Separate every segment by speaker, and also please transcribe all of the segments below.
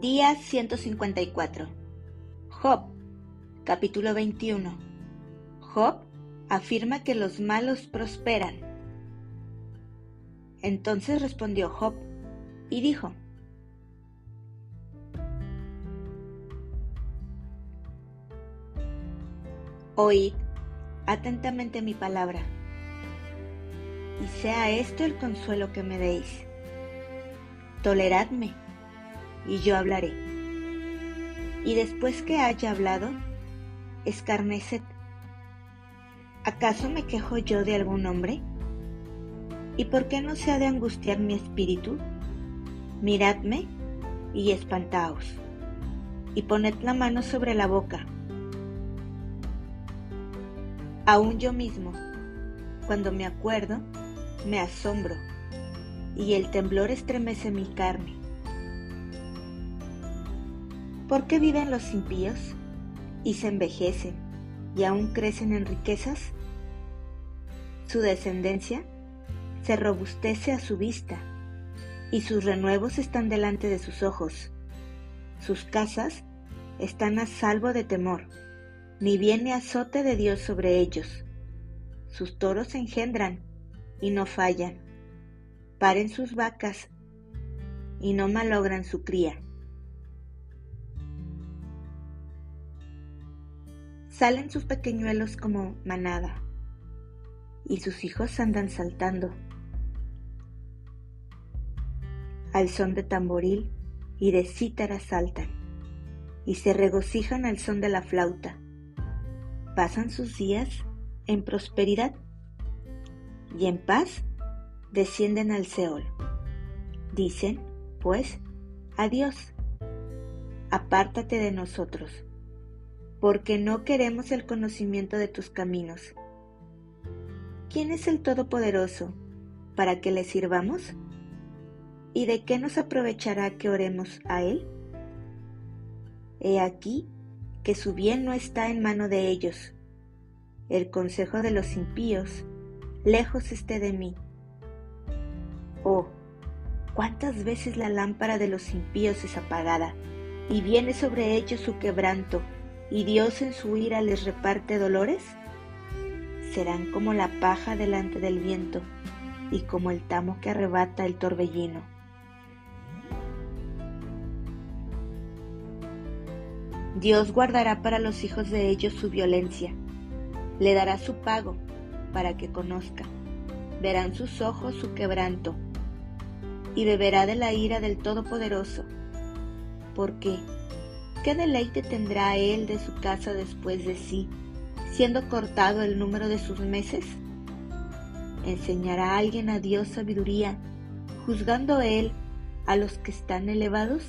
Speaker 1: Día 154. Job, capítulo 21. Job afirma que los malos prosperan. Entonces respondió Job y dijo, Oíd atentamente mi palabra, y sea esto el consuelo que me deis. Toleradme y yo hablaré. Y después que haya hablado, escarneced. ¿Acaso me quejo yo de algún hombre? ¿Y por qué no se ha de angustiar mi espíritu? Miradme y espantaos, y poned la mano sobre la boca. Aún yo mismo, cuando me acuerdo, me asombro, y el temblor estremece mi carne. ¿Por qué viven los impíos y se envejecen y aún crecen en riquezas? Su descendencia se robustece a su vista y sus renuevos están delante de sus ojos. Sus casas están a salvo de temor, ni viene azote de Dios sobre ellos. Sus toros engendran y no fallan, paren sus vacas y no malogran su cría. Salen sus pequeñuelos como manada, y sus hijos andan saltando. Al son de tamboril y de cítara saltan, y se regocijan al son de la flauta. Pasan sus días en prosperidad, y en paz descienden al Seol. Dicen, pues, adiós, apártate de nosotros porque no queremos el conocimiento de tus caminos. ¿Quién es el Todopoderoso para que le sirvamos? ¿Y de qué nos aprovechará que oremos a Él? He aquí que su bien no está en mano de ellos. El consejo de los impíos lejos esté de mí. Oh, cuántas veces la lámpara de los impíos es apagada y viene sobre ellos su quebranto y Dios en su ira les reparte dolores? Serán como la paja delante del viento y como el tamo que arrebata el torbellino. Dios guardará para los hijos de ellos su violencia, le dará su pago para que conozca, verán sus ojos su quebranto, y beberá de la ira del Todopoderoso, porque ¿Qué deleite tendrá él de su casa después de sí, siendo cortado el número de sus meses? ¿Enseñará alguien a Dios sabiduría, juzgando él a los que están elevados?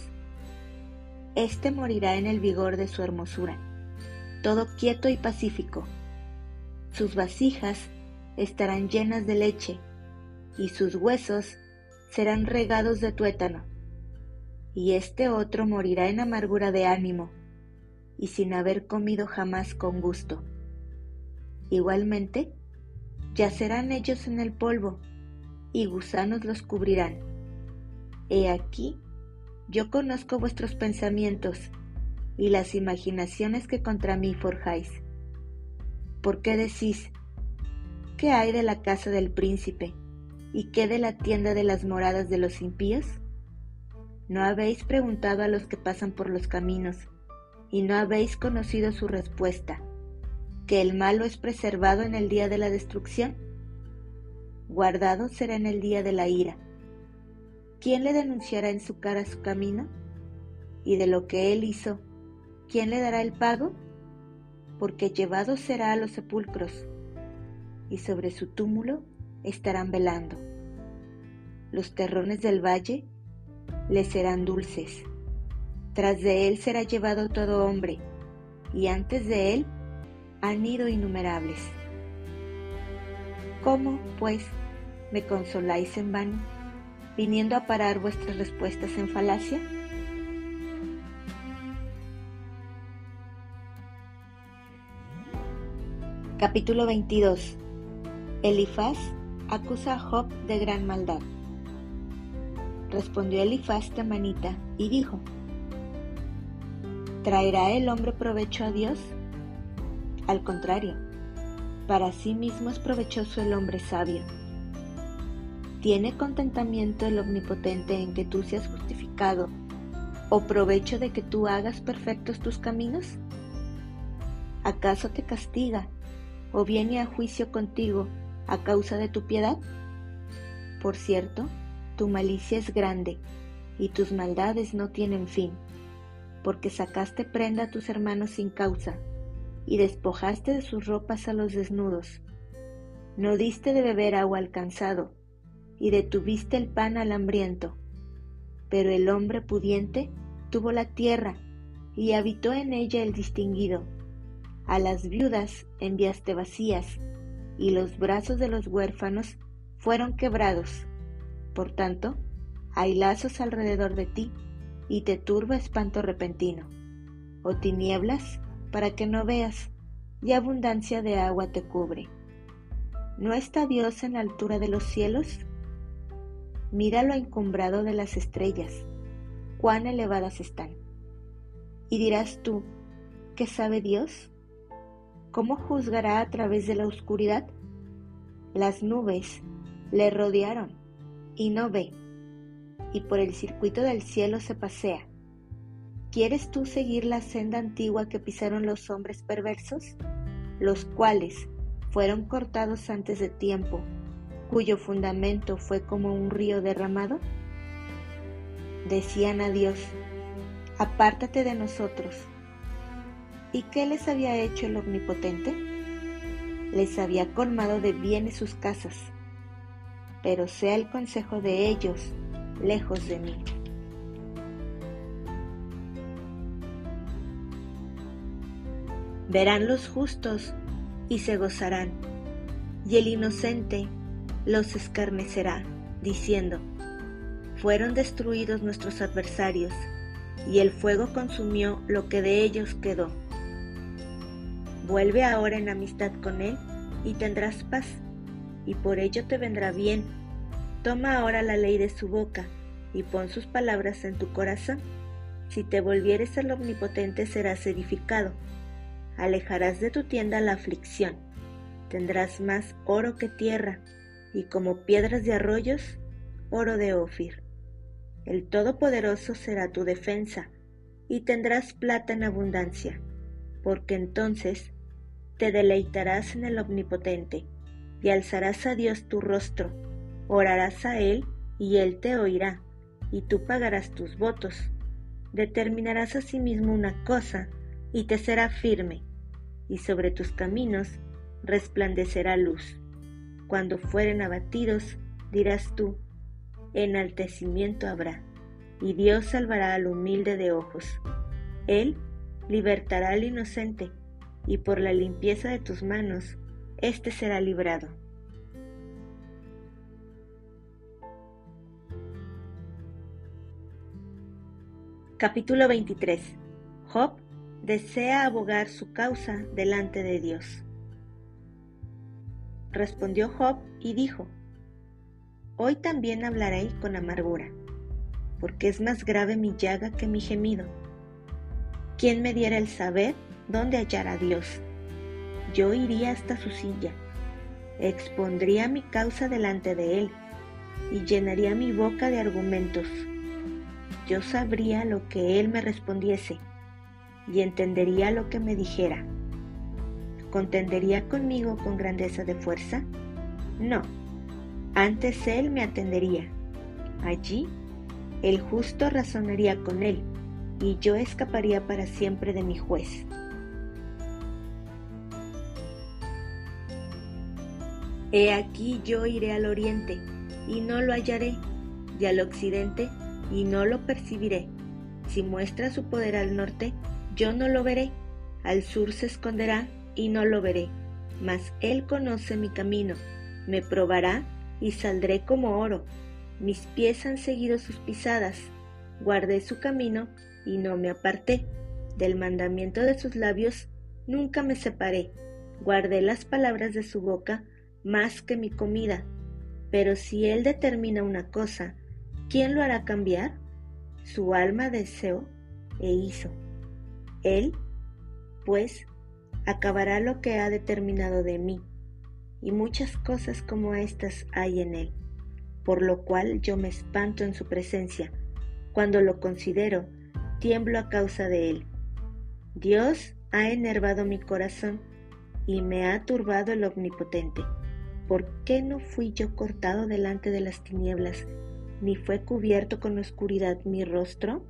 Speaker 1: Este morirá en el vigor de su hermosura, todo quieto y pacífico. Sus vasijas estarán llenas de leche, y sus huesos serán regados de tuétano y este otro morirá en amargura de ánimo y sin haber comido jamás con gusto. Igualmente, yacerán ellos en el polvo y gusanos los cubrirán. He aquí, yo conozco vuestros pensamientos y las imaginaciones que contra mí forjáis. ¿Por qué decís, ¿qué hay de la casa del príncipe y qué de la tienda de las moradas de los impíos? ¿No habéis preguntado a los que pasan por los caminos y no habéis conocido su respuesta, que el malo es preservado en el día de la destrucción? Guardado será en el día de la ira. ¿Quién le denunciará en su cara su camino? Y de lo que él hizo, ¿quién le dará el pago? Porque llevado será a los sepulcros, y sobre su túmulo estarán velando. Los terrones del valle le serán dulces. Tras de él será llevado todo hombre, y antes de él han ido innumerables. ¿Cómo, pues, me consoláis en vano, viniendo a parar vuestras respuestas en falacia? Capítulo 22 Elifaz acusa a Job de gran maldad. Respondió Elifaz Temanita y dijo, ¿traerá el hombre provecho a Dios? Al contrario, para sí mismo es provechoso el hombre sabio. ¿Tiene contentamiento el Omnipotente en que tú seas justificado o provecho de que tú hagas perfectos tus caminos? ¿Acaso te castiga o viene a juicio contigo a causa de tu piedad? Por cierto, tu malicia es grande y tus maldades no tienen fin, porque sacaste prenda a tus hermanos sin causa y despojaste de sus ropas a los desnudos. No diste de beber agua al cansado y detuviste el pan al hambriento. Pero el hombre pudiente tuvo la tierra y habitó en ella el distinguido. A las viudas enviaste vacías y los brazos de los huérfanos fueron quebrados. Por tanto, hay lazos alrededor de ti y te turba espanto repentino, o tinieblas para que no veas, y abundancia de agua te cubre. ¿No está Dios en la altura de los cielos? Mira lo encumbrado de las estrellas, cuán elevadas están. Y dirás tú, ¿qué sabe Dios? ¿Cómo juzgará a través de la oscuridad? Las nubes le rodearon y no ve, y por el circuito del cielo se pasea. ¿Quieres tú seguir la senda antigua que pisaron los hombres perversos, los cuales fueron cortados antes de tiempo cuyo fundamento fue como un río derramado? Decían a Dios, apártate de nosotros. ¿Y qué les había hecho el Omnipotente? Les había colmado de bienes sus casas, pero sea el consejo de ellos lejos de mí. Verán los justos y se gozarán, y el inocente los escarnecerá, diciendo, fueron destruidos nuestros adversarios, y el fuego consumió lo que de ellos quedó. Vuelve ahora en amistad con él y tendrás paz, y por ello te vendrá bien. Toma ahora la ley de su boca y pon sus palabras en tu corazón. Si te volvieres al omnipotente serás edificado. Alejarás de tu tienda la aflicción. Tendrás más oro que tierra y como piedras de arroyos, oro de Ofir. El Todopoderoso será tu defensa, y tendrás plata en abundancia, porque entonces te deleitarás en el Omnipotente, y alzarás a Dios tu rostro, orarás a Él, y Él te oirá, y tú pagarás tus votos. Determinarás a sí una cosa, y te será firme, y sobre tus caminos resplandecerá luz cuando fueren abatidos, dirás tú, enaltecimiento habrá, y Dios salvará al humilde de ojos. Él libertará al inocente, y por la limpieza de tus manos, éste será librado. Capítulo 23. Job desea abogar su causa delante de Dios. Respondió Job y dijo, Hoy también hablaré con amargura, porque es más grave mi llaga que mi gemido. ¿Quién me diera el saber dónde hallar a Dios? Yo iría hasta su silla, expondría mi causa delante de él y llenaría mi boca de argumentos. Yo sabría lo que él me respondiese y entendería lo que me dijera. ¿Contendería conmigo con grandeza de fuerza? No, antes él me atendería. Allí, el justo razonaría con él, y yo escaparía para siempre de mi juez. He aquí yo iré al oriente, y no lo hallaré, y al occidente, y no lo percibiré. Si muestra su poder al norte, yo no lo veré. Al sur se esconderá, y no lo veré, mas Él conoce mi camino, me probará y saldré como oro. Mis pies han seguido sus pisadas, guardé su camino y no me aparté. Del mandamiento de sus labios nunca me separé, guardé las palabras de su boca más que mi comida. Pero si Él determina una cosa, ¿quién lo hará cambiar? Su alma deseó e hizo. Él, pues, acabará lo que ha determinado de mí, y muchas cosas como estas hay en Él, por lo cual yo me espanto en su presencia. Cuando lo considero, tiemblo a causa de Él. Dios ha enervado mi corazón y me ha turbado el omnipotente. ¿Por qué no fui yo cortado delante de las tinieblas, ni fue cubierto con oscuridad mi rostro?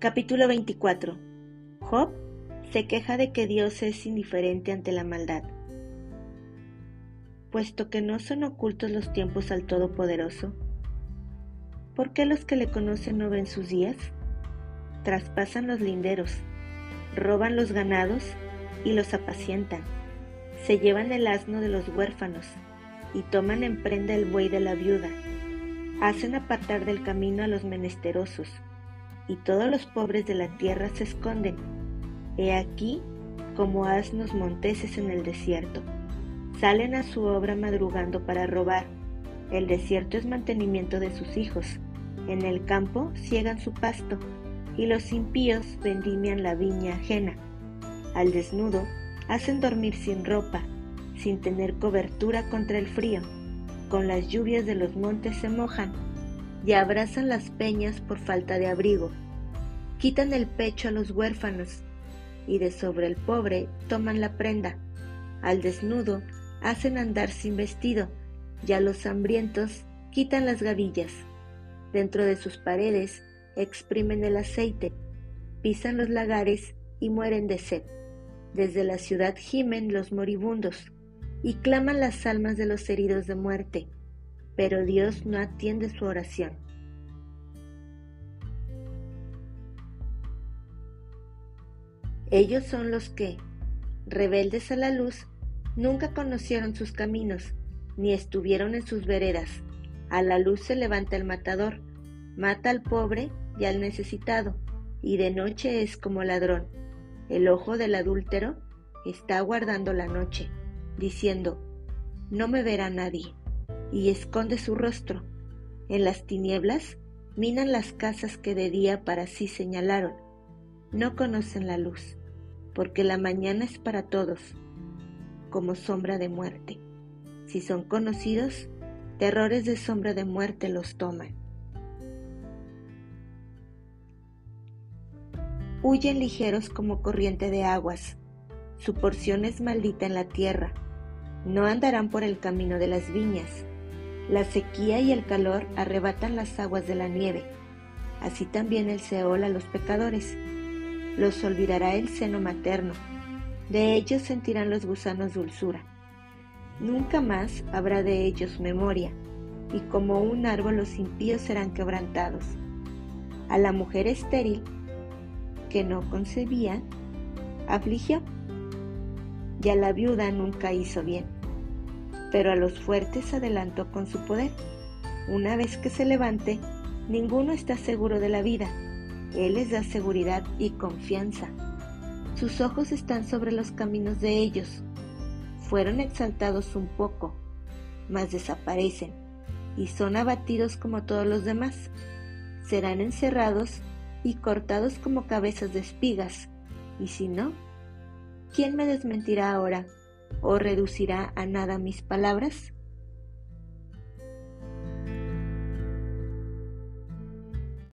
Speaker 1: Capítulo 24. Job se queja de que Dios es indiferente ante la maldad. Puesto que no son ocultos los tiempos al Todopoderoso, ¿por qué los que le conocen no ven sus días? Traspasan los linderos, roban los ganados y los apacientan, se llevan el asno de los huérfanos y toman en prenda el buey de la viuda, hacen apartar del camino a los menesterosos y todos los pobres de la tierra se esconden. He aquí como asnos monteses en el desierto. Salen a su obra madrugando para robar. El desierto es mantenimiento de sus hijos. En el campo ciegan su pasto, y los impíos vendimian la viña ajena. Al desnudo hacen dormir sin ropa, sin tener cobertura contra el frío. Con las lluvias de los montes se mojan y abrazan las peñas por falta de abrigo. Quitan el pecho a los huérfanos y de sobre el pobre toman la prenda. Al desnudo hacen andar sin vestido y a los hambrientos quitan las gavillas. Dentro de sus paredes exprimen el aceite, pisan los lagares y mueren de sed. Desde la ciudad gimen los moribundos y claman las almas de los heridos de muerte pero Dios no atiende su oración. Ellos son los que, rebeldes a la luz, nunca conocieron sus caminos, ni estuvieron en sus veredas. A la luz se levanta el matador, mata al pobre y al necesitado, y de noche es como ladrón. El ojo del adúltero está guardando la noche, diciendo, no me verá nadie y esconde su rostro. En las tinieblas minan las casas que de día para sí señalaron. No conocen la luz, porque la mañana es para todos, como sombra de muerte. Si son conocidos, terrores de sombra de muerte los toman. Huyen ligeros como corriente de aguas. Su porción es maldita en la tierra. No andarán por el camino de las viñas la sequía y el calor arrebatan las aguas de la nieve, así también el Seol a los pecadores. Los olvidará el seno materno, de ellos sentirán los gusanos dulzura. Nunca más habrá de ellos memoria, y como un árbol los impíos serán quebrantados. A la mujer estéril, que no concebía, afligió, y a la viuda nunca hizo bien pero a los fuertes adelantó con su poder. Una vez que se levante, ninguno está seguro de la vida. Él les da seguridad y confianza. Sus ojos están sobre los caminos de ellos. Fueron exaltados un poco, mas desaparecen y son abatidos como todos los demás. Serán encerrados y cortados como cabezas de espigas. Y si no, ¿quién me desmentirá ahora? o reducirá a nada mis palabras?